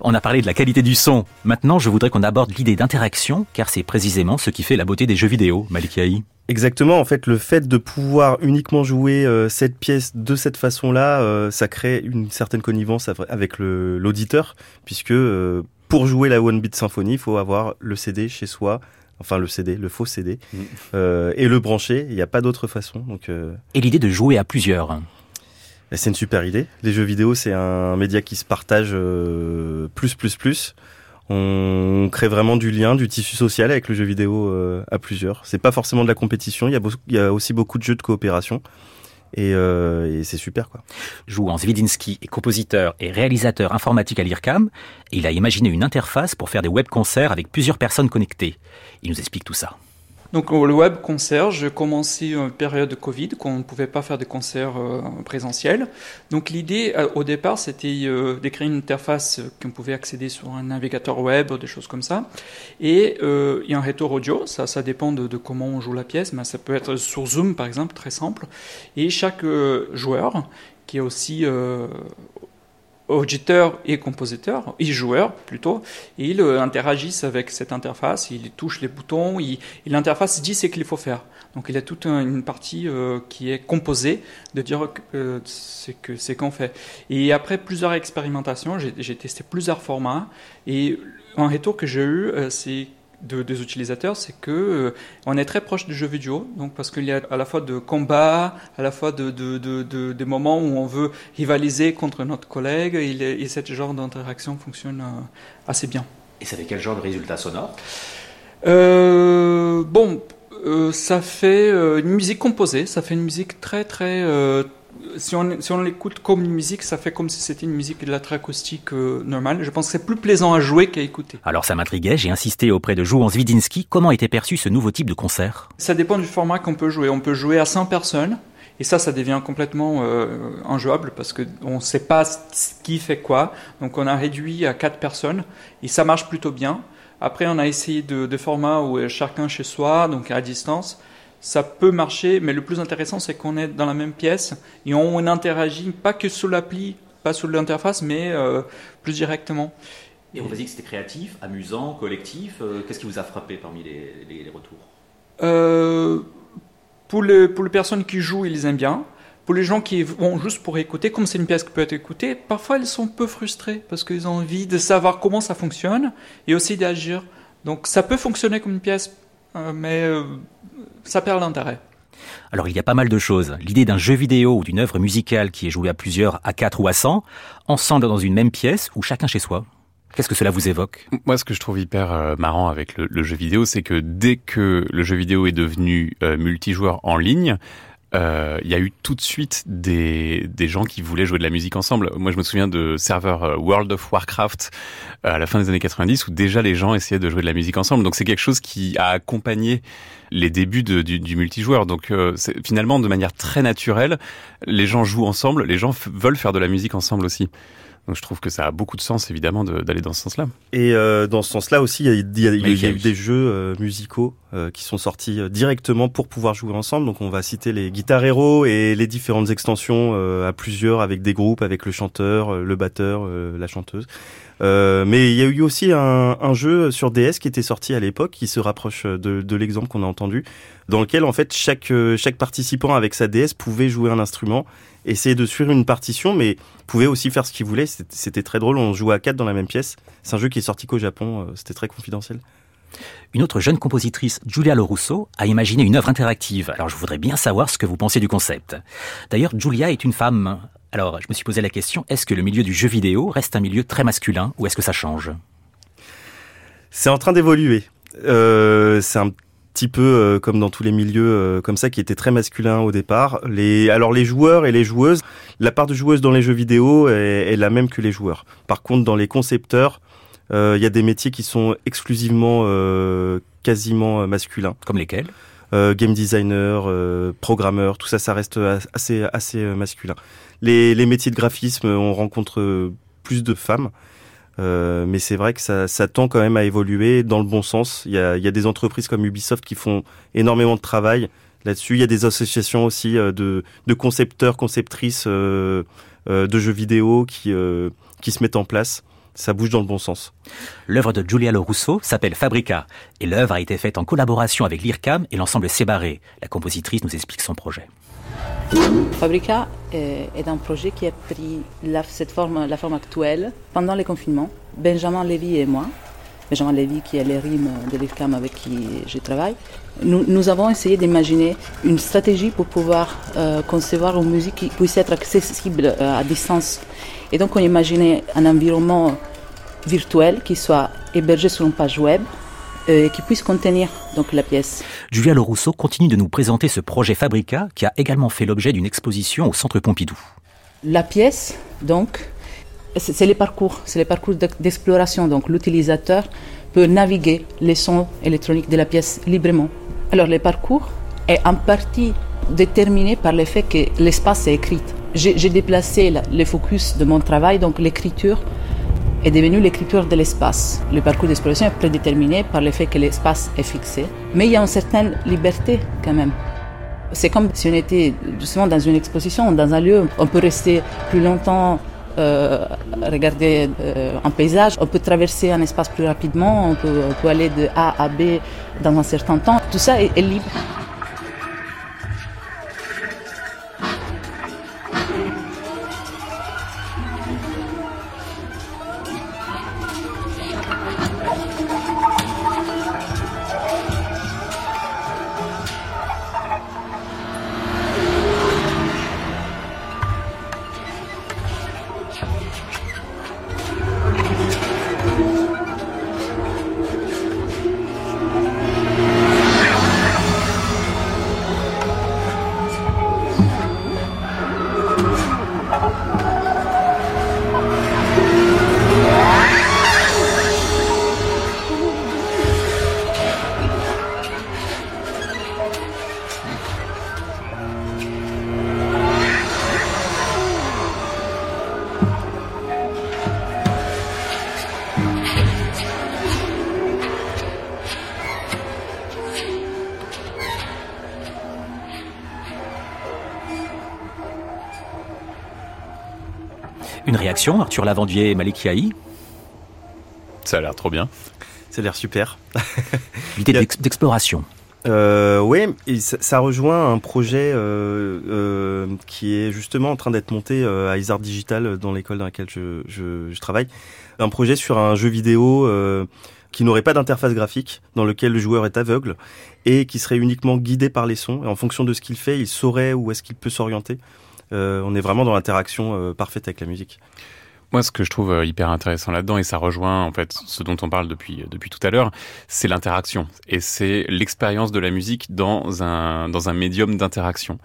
On a parlé de la qualité du son. Maintenant, je voudrais qu'on aborde l'idée d'interaction, car c'est précisément ce qui fait la beauté des jeux vidéo, Malikiaï. Exactement, en fait, le fait de pouvoir uniquement jouer euh, cette pièce de cette façon-là, euh, ça crée une certaine connivence avec l'auditeur, puisque euh, pour jouer la One Beat Symphony, il faut avoir le CD chez soi, enfin le CD, le faux CD, mm. et le brancher. Il n'y a pas d'autre façon. Donc, Et l'idée de jouer à plusieurs. C'est une super idée. Les jeux vidéo, c'est un média qui se partage euh, plus, plus, plus. On crée vraiment du lien, du tissu social avec le jeu vidéo à plusieurs. C'est pas forcément de la compétition, il y, a aussi beaucoup de jeux de coopération. Et, et c'est super quoi. Jouant Zwidinski est compositeur et réalisateur informatique à l'IRCAM, il a imaginé une interface pour faire des web-concerts avec plusieurs personnes connectées. Il nous explique tout ça. Donc le web concert, j'ai commencé une période de Covid, quand on ne pouvait pas faire de concerts euh, présentiels. Donc l'idée euh, au départ, c'était euh, d'écrire une interface qu'on pouvait accéder sur un navigateur web, des choses comme ça. Et il y a un retour audio, ça, dépend de, comment on joue la pièce, mais ça peut être sur Zoom par exemple, très simple. Et chaque joueur, qui est aussi auditeur et compositeur, et joueur plutôt, ils euh, interagissent avec cette interface, ils touchent les boutons, et l'interface dit ce qu'il faut faire. Donc il y a toute une partie euh, qui est composée de dire euh, c'est qu'on fait. Et après plusieurs expérimentations, j'ai testé plusieurs formats, et un retour que j'ai eu, c'est des utilisateurs, c'est que euh, on est très proche du jeu vidéo, donc parce qu'il y a à la fois de combat, à la fois de, de, des moments où on veut rivaliser contre notre collègue, et, et ce genre d'interaction fonctionne euh, assez bien. Et ça fait quel genre de résultat sonore euh, Bon, ça fait une musique composée, ça fait une musique très très si on, si on l'écoute comme une musique, ça fait comme si c'était une musique électroacoustique euh, normale. Je pense que c'est plus plaisant à jouer qu'à écouter. Alors ça m'intriguait, j'ai insisté auprès de Jouan Zwidinski. Comment était perçu ce nouveau type de concert? Ça dépend du format qu'on peut jouer. On peut jouer à 100 personnes. Et ça, ça devient complètement euh, injouable parce qu'on ne sait pas qui fait quoi. Donc on a réduit à 4 personnes et ça marche plutôt bien. Après, on a essayé de, de formats où chacun chez soi, donc à distance ça peut marcher, mais le plus intéressant, c'est qu'on est dans la même pièce et on interagit pas que sous l'appli, pas sous l'interface, mais euh, plus directement. Et on vous dit que c'était créatif, amusant, collectif. Euh, qu'est-ce qui vous a frappé parmi les, retours? Euh, pour, les, pour les personnes qui jouent, ils aiment bien. Pour les gens qui vont juste pour écouter, comme c'est une pièce qui peut être écoutée, parfois ils sont peu frustrés parce qu'ils ont envie de savoir comment ça fonctionne et aussi d'agir. Donc ça peut fonctionner comme une pièce, mais ça perd l'intérêt. Alors il y a pas mal de choses. L'idée d'un jeu vidéo ou d'une œuvre musicale qui est jouée à plusieurs, à quatre ou à cent, ensemble dans une même pièce ou chacun chez soi. Qu'est-ce que cela vous évoque? Moi, ce que je trouve hyper euh, marrant avec le, jeu vidéo, c'est que dès que le jeu vidéo est devenu euh, multijoueur en ligne, euh, il y a eu tout de suite des, des gens qui voulaient jouer de la musique ensemble. Moi, je me souviens de serveurs euh, World of Warcraft euh, à la fin des années 90 où déjà les gens essayaient de jouer de la musique ensemble. Donc c'est quelque chose qui a accompagné les débuts du, du, multijoueur. Donc finalement, de manière très naturelle, les gens jouent ensemble, les gens veulent faire de la musique ensemble aussi. Donc je trouve que ça a beaucoup de sens évidemment d'aller dans ce sens-là. Et euh, dans ce sens-là aussi, il y a, il y a, il y a eu des jeux euh, musicaux euh, qui sont sortis euh, directement pour pouvoir jouer ensemble. Donc on va citer les Guitar Hero et les différentes extensions à plusieurs avec des groupes, avec le chanteur, le batteur, la chanteuse. Mais il y a eu aussi un, jeu sur DS qui était sorti à l'époque qui se rapproche de, de l'exemple qu'on a entendu, dans lequel en fait chaque chaque participant avec sa DS pouvait jouer un instrument essayer de suivre une partition, mais pouvait aussi faire ce qu'il voulait. C'était très drôle. On jouait à quatre dans la même pièce. C'est un jeu qui est sorti qu'au Japon. Euh, c'était très confidentiel. Une autre jeune compositrice, Julia Lorusso, a imaginé une œuvre interactive. Alors je voudrais bien savoir ce que vous pensez du concept. D'ailleurs, Julia est une femme. Alors je me suis posé la question, est-ce que le milieu du jeu vidéo reste un milieu très masculin ou est-ce que ça change? C'est en train d'évoluer. Euh, c'est un petit peu euh, comme dans tous les milieux euh, comme ça qui étaient très masculins au départ. Les alors les joueurs et les joueuses, la part de joueuses dans les jeux vidéo est, la même que les joueurs. Par contre, dans les concepteurs, il y a des métiers qui sont exclusivement quasiment masculins. Comme lesquels? Game designer, programmeur, tout ça, ça reste assez assez masculin. Les, les métiers de graphisme, on rencontre plus de femmes. Euh, mais c'est vrai que ça, tend quand même à évoluer dans le bon sens. Il y a, y a des entreprises comme Ubisoft qui font énormément de travail là-dessus. Il y a des associations aussi euh, de, de concepteurs, conceptrices euh, euh, de jeux vidéo qui, euh, qui se mettent en place. Ça bouge dans le bon sens. L'œuvre de Giulia Rousseau s'appelle Fabrica et l'œuvre a été faite en collaboration avec l'IRCAM et l'ensemble Sébaré. La compositrice nous explique son projet. Fabrica est, un projet qui a pris la, cette forme, la forme actuelle pendant le confinement. Benjamin Lévy et moi, Benjamin Lévy qui est le RIM de l'IFCAM avec qui je travaille, nous, nous avons essayé d'imaginer une stratégie pour pouvoir euh, concevoir une musique qui puisse être accessible euh, à distance. Et donc on imaginait un environnement virtuel qui soit hébergé sur une page web et qui puisse contenir donc la pièce. Julia Rousseau continue de nous présenter ce projet Fabrica qui a également fait l'objet d'une exposition au Centre Pompidou. La pièce, donc, c'est les parcours, c'est les parcours d'exploration. Donc l'utilisateur peut naviguer les sons électroniques de la pièce librement. Alors le parcours est en partie déterminé par le fait que l'espace est écrit. J'ai déplacé le focus de mon travail, donc l'écriture est devenue l'écriture de l'espace. Le parcours d'exploration est prédéterminé par le fait que l'espace est fixé, mais il y a une certaine liberté quand même. C'est comme si on était justement dans une exposition, dans un lieu, on peut rester plus longtemps euh, regarder euh, un paysage, on peut traverser un espace plus rapidement, on peut, aller de A à B dans un certain temps. Tout ça est libre. Arthur Lavandier et Malik Yahi Ça a l'air trop bien. Ça a l'air super. L'idée d'exploration. Euh, oui, et ça, ça, rejoint un projet euh, euh, qui est justement en train d'être monté euh, à Isard Digital dans l'école dans laquelle je, je, je, travaille. Un projet sur un jeu vidéo euh, qui n'aurait pas d'interface graphique, dans lequel le joueur est aveugle et qui serait uniquement guidé par les sons. Et en fonction de ce qu'il fait, il saurait où est-ce qu'il peut s'orienter. Euh, on est vraiment dans l'interaction parfaite avec la musique. Moi, ce que je trouve euh, hyper intéressant là-dedans, et ça rejoint en fait ce dont on parle depuis euh, depuis tout à l'heure, c'est l'interaction et c'est l'expérience de la musique dans un dans un médium d'interaction.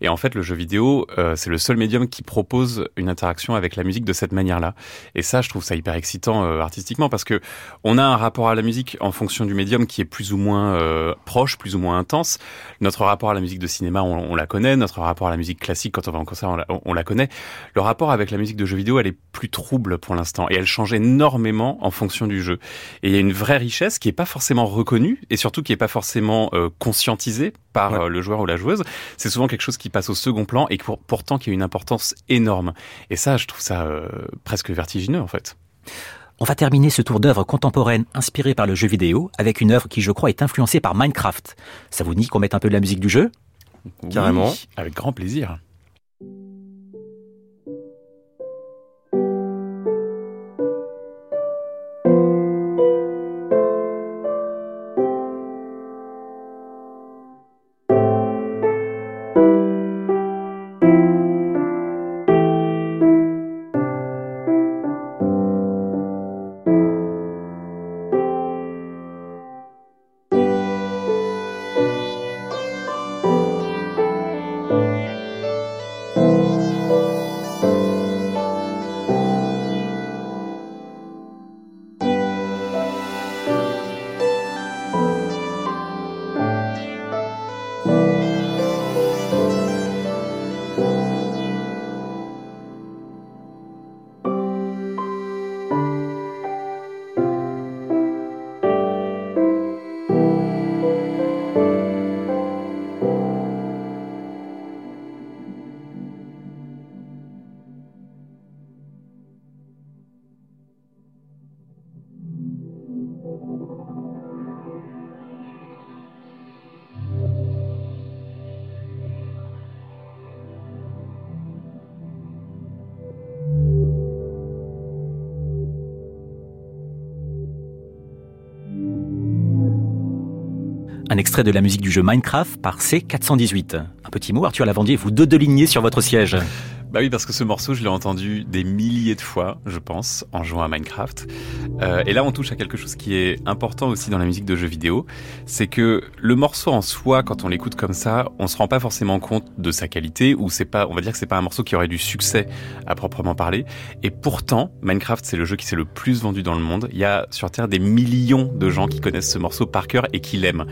Et en fait, le jeu vidéo, euh, c'est le seul médium qui propose une interaction avec la musique de cette manière-là. Et ça, je trouve ça hyper excitant artistiquement parce que on a un rapport à la musique en fonction du médium qui est plus ou moins proche, plus ou moins intense. Notre rapport à la musique de cinéma, on, on, la connaît. Notre rapport à la musique classique, quand on va en concert, on la, on la connaît. Le rapport avec la musique de jeu vidéo, elle est plus trouble pour l'instant et elle change énormément en fonction du jeu. Et il y a une vraie richesse qui est pas forcément reconnue et surtout qui est pas forcément euh, conscientisée par ouais. euh, le joueur ou la joueuse. C'est souvent quelque chose qui passe au second plan et pour, pourtant qui a une importance énorme. Et ça, je trouve ça euh, presque vertigineux en fait. On va terminer ce tour d'œuvre contemporaine inspirée par le jeu vidéo avec une œuvre qui, je crois, est influencée par Minecraft. Ça vous dit qu'on mette un peu de la musique du jeu? Carrément. Oui, avec grand plaisir. Extrait de la musique du jeu Minecraft par C418. Un petit mot, Arthur Lavandier, vous deux lignées sur votre siège. Bah oui, parce que ce morceau, je l'ai entendu des milliers de fois, je pense, en jouant à Minecraft. Euh, et là, on touche à quelque chose qui est important aussi dans la musique de jeux vidéo, c'est que le morceau en soi, quand on l'écoute comme ça, on se rend pas forcément compte de sa qualité, ou c'est pas, on va dire que c'est pas un morceau qui aurait du succès à proprement parler. Et pourtant, Minecraft, c'est le jeu qui s'est le plus vendu dans le monde. Il y a sur Terre des millions de gens qui connaissent ce morceau par cœur et qui l'aiment.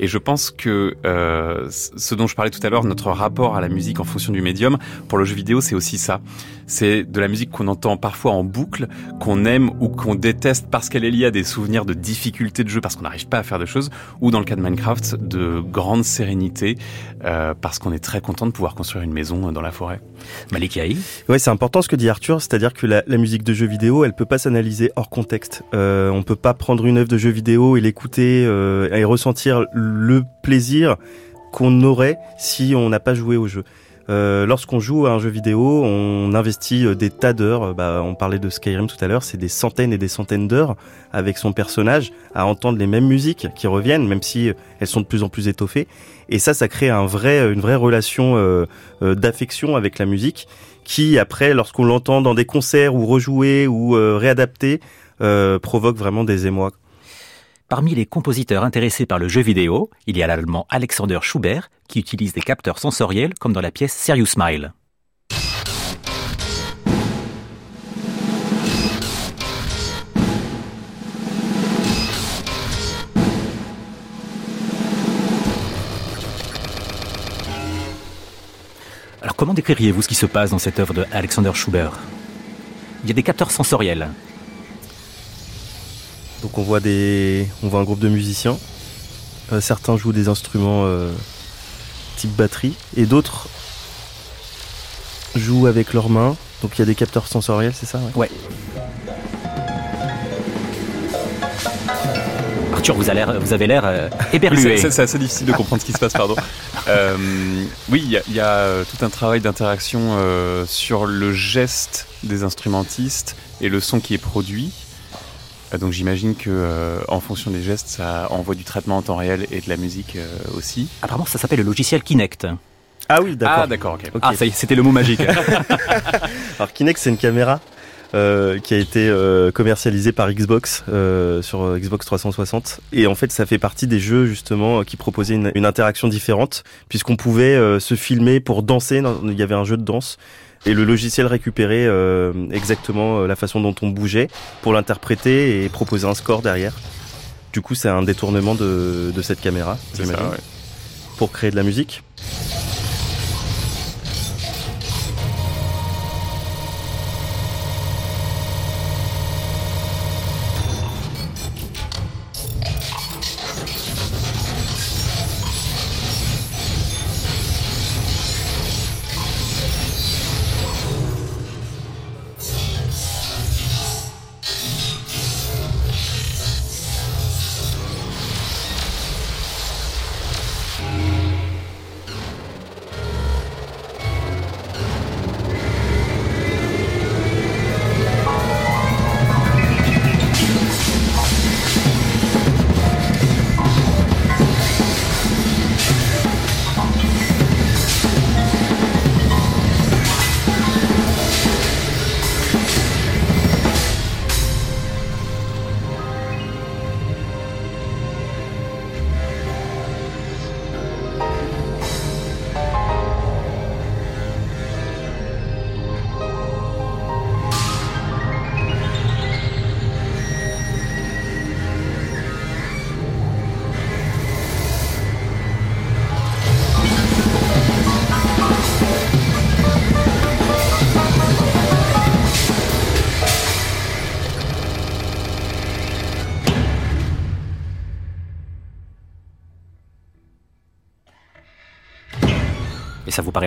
Et je pense que euh, ce dont je parlais tout à l'heure, notre rapport à la musique en fonction du médium, pour le jeu vidéo, c'est aussi ça. C'est de la musique qu'on entend parfois en boucle, qu'on aime ou qu'on déteste parce qu'elle est liée à des souvenirs de difficultés de jeu, parce qu'on n'arrive pas à faire de choses, ou dans le cas de Minecraft, de grande sérénité, euh, parce qu'on est très content de pouvoir construire une maison dans la forêt. Malik Yahi Ouais, c'est important ce que dit Arthur, c'est-à-dire que la, la, musique de jeu vidéo, elle peut pas s'analyser hors contexte. Euh, on peut pas prendre une œuvre de jeu vidéo et l'écouter euh, et ressentir le plaisir qu'on aurait si on n'a pas joué au jeu. Euh, lorsqu'on joue à un jeu vidéo, on investit euh, des tas d'heures. Bah, on parlait de Skyrim tout à l'heure, c'est des centaines et des centaines d'heures avec son personnage à entendre les mêmes musiques qui reviennent, même si elles sont de plus en plus étoffées. Et ça, ça crée une vraie relation euh, euh d'affection avec la musique, qui après, lorsqu'on l'entend dans des concerts ou rejoué ou euh, provoque vraiment des émois. Parmi les compositeurs intéressés par le jeu vidéo, il y a l'allemand Alexander Schubert qui utilise des capteurs sensoriels comme dans la pièce Serious Smile. Alors comment décririez-vous ce qui se passe dans cette œuvre de Alexander Schubert? Il y a des capteurs sensoriels, donc on voit des, on voit un groupe de musiciens. Euh, certains jouent des instruments euh, type batterie et d'autres jouent avec leurs mains. Donc il y a des capteurs sensoriels, c'est ça Ouais? ouais. Arthur, vous, avez l'air euh, éberlué. C'est, c'est, assez difficile de comprendre ce qui se passe, pardon. Euh, oui, il y a, y a, tout un travail d'interaction euh, sur le geste des instrumentistes et le son qui est produit. Donc j'imagine que euh, en fonction des gestes, ça envoie du traitement en temps réel et de la musique euh, aussi. Apparemment, ça s'appelle le logiciel Kinect. Ah oui, d'accord. Ah d'accord, ok. Ah, ça y est, c'était le mot magique. Alors Kinect, c'est une caméra euh, qui a été euh, commercialisée par Xbox euh, sur Xbox 360. Et en fait, ça fait partie des jeux justement qui proposaient une, une interaction différente, puisqu'on pouvait euh, se filmer pour danser. Il y avait un jeu de danse et le logiciel récupérait euh, exactement la façon dont on bougeait pour l'interpréter et proposer un score derrière. Du coup, c'est un détournement de, de cette caméra, ouais. pour créer de la musique.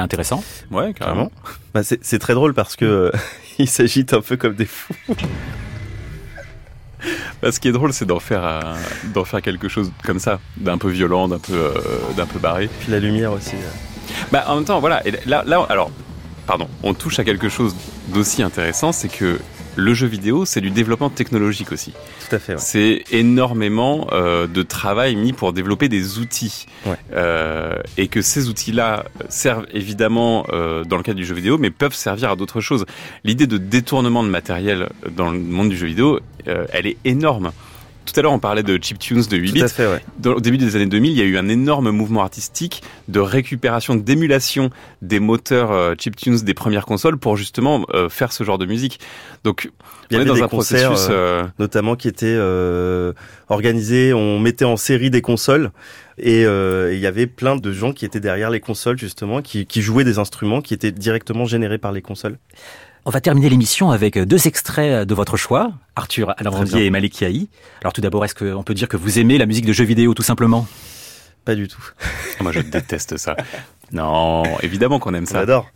Intéressant Ouais, carrément. Bah c'est très drôle parce que euh, il s'agite un peu comme des fous. Bah, ce qui est drôle, c'est d'en faire, euh, d'en faire quelque chose comme ça, d'un peu violent, d'un peu, euh, d'un peu barré. Puis la lumière aussi. euh. Bah, en même temps, voilà. Et là, là, alors, pardon, on touche à quelque chose d'aussi intéressant, c'est que le jeu vidéo, c'est du développement technologique aussi. Tout à fait. Ouais. C'est énormément euh, de travail mis pour développer des outils. Ouais. Euh, et que ces outils-là servent évidemment euh, dans le cadre du jeu vidéo, mais peuvent servir à d'autres choses. L'idée de détournement de matériel dans le monde du jeu vidéo, elle est énorme. Tout à l'heure, on parlait de chiptunes de 8 bits. Tout à fait, ouais. Dans- au début des années 2000, il y a eu un énorme mouvement artistique de récupération, d'émulation des moteurs euh, chiptunes des premières consoles pour justement euh, faire ce genre de musique. Donc, Il y on est avait dans des un concerts, processus. euh, notamment qui étaient euh, organisés. On mettait en série des consoles et euh, il y avait plein de gens qui étaient derrière les consoles justement, qui, qui jouaient des instruments qui étaient directement générés par les consoles. On va terminer l'émission avec deux extraits de votre choix, Arthur bien. et Malik. Alors tout d'abord, est-ce qu'on peut dire que vous aimez la musique de jeux vidéo tout simplement? Pas du tout. Moi, je déteste ça. Non, évidemment qu'on aime ça. J'adore.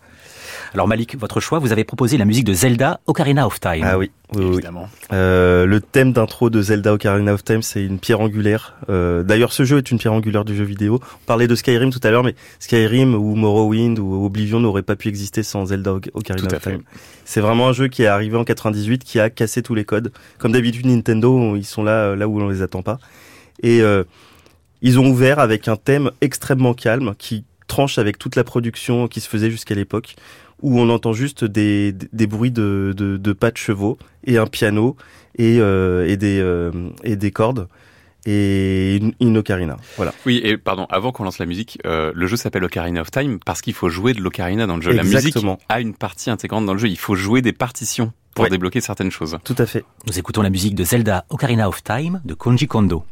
Alors Malik, votre choix, vous avez proposé la musique de Zelda Ocarina of Time. Ah oui, oui, oui. Évidemment. Euh, le thème d'intro de Zelda Ocarina of Time, c'est une pierre angulaire. Euh, D'ailleurs, ce jeu est une pierre angulaire du jeu vidéo. On parlait de Skyrim tout à l'heure, mais Skyrim ou Morrowind ou Oblivion n'auraient pas pu exister sans Zelda Oc- Ocarina Tout à of fait. Time. C'est vraiment un jeu qui est arrivé en 98, qui a cassé tous les codes. Comme d'habitude, Nintendo, ils sont là, là où on les attend pas. Et euh, ils ont ouvert avec un thème extrêmement calme qui tranche avec toute la production qui se faisait jusqu'à l'époque, où on entend juste des, des, des bruits de, de, de pas de chevaux et un piano et, euh, et, des, euh, et des cordes et une, une ocarina. Voilà. Oui, et pardon, avant qu'on lance la musique, euh, le jeu s'appelle Ocarina of Time parce qu'il faut jouer de l'ocarina dans le jeu. La Exactement. musique a une partie intégrante dans le jeu. Il faut jouer des partitions pour Ouais. débloquer certaines choses. Tout à fait. Nous écoutons la musique de Zelda Ocarina of Time de Konji Kondo.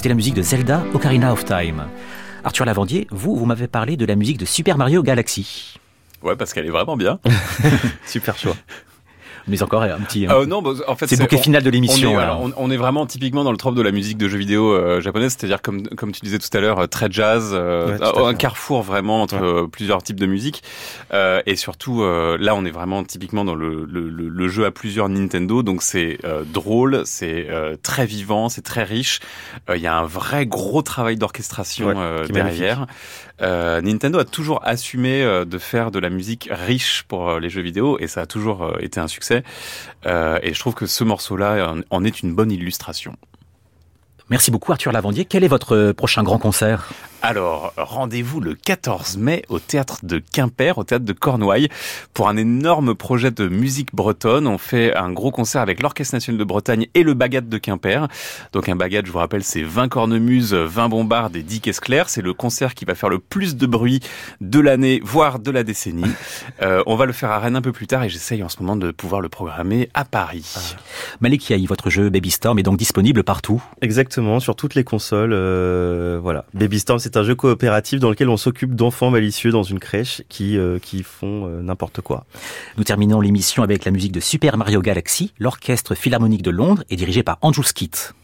C'était la musique de Zelda Ocarina of Time. Arthur Lavandier, vous, vous m'avez parlé de la musique de Super Mario Galaxy. Ouais, parce qu'elle est vraiment bien. Super choix. Mais encore un petit... Euh, non, bah, en fait, c'est le bouquet on- final de On l'émission. alors. on, on est vraiment typiquement dans le trope de la musique de jeux vidéo euh, japonaise, c'est-à-dire comme comme tu disais tout à l'heure, euh, très jazz, euh, Ouais, un carrefour vraiment entre Ouais. euh, plusieurs types de musique, Euh, et surtout euh, là on est vraiment typiquement dans le, le, le- le jeu à plusieurs Nintendo, donc c'est euh, drôle, c'est euh, très vivant, c'est très riche. Euh, Il y a un vrai gros travail d'orchestration Ouais, euh, derrière. Euh, Nintendo a toujours assumé euh, de faire de la musique riche pour euh, les jeux vidéo, et ça a toujours été un succès. Et je trouve que ce morceau-là en- est une bonne illustration. Merci beaucoup Arthur Lavandier. Quel est votre prochain grand concert? Alors, rendez-vous le 14 mai au théâtre de Quimper, au théâtre de Cornouailles, pour un énorme projet de musique bretonne. On fait un gros concert avec l'Orchestre national de Bretagne et le Bagat de Quimper. Donc un Bagat, je vous rappelle, c'est 20 cornemuses, 20 bombardes et 10 caisses claires. C'est le concert qui va faire le plus de bruit de l'année, voire de la décennie. Euh, on va le faire à Rennes un peu plus tard et j'essaye en ce moment de pouvoir le programmer à Paris. Malik Yahi, votre jeu Baby Storm est donc disponible partout. Exactement, sur toutes les consoles. euh, voilà. Baby Storm, c'est un jeu coopératif dans lequel on s'occupe d'enfants malicieux dans une crèche qui, euh, font euh, n'importe quoi. Nous terminons l'émission avec la musique de Super Mario Galaxy. L'orchestre philharmonique de Londres est dirigé par Andrew Skitt.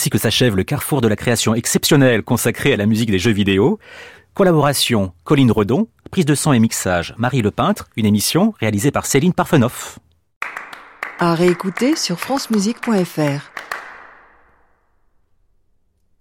Ainsi que s'achève le carrefour de la création exceptionnelle consacré à la musique des jeux vidéo. Collaboration Colline Redon, prise de son et mixage Marie Le Peintre, une émission réalisée par Céline Parfenoff. À réécouter sur francemusique.fr.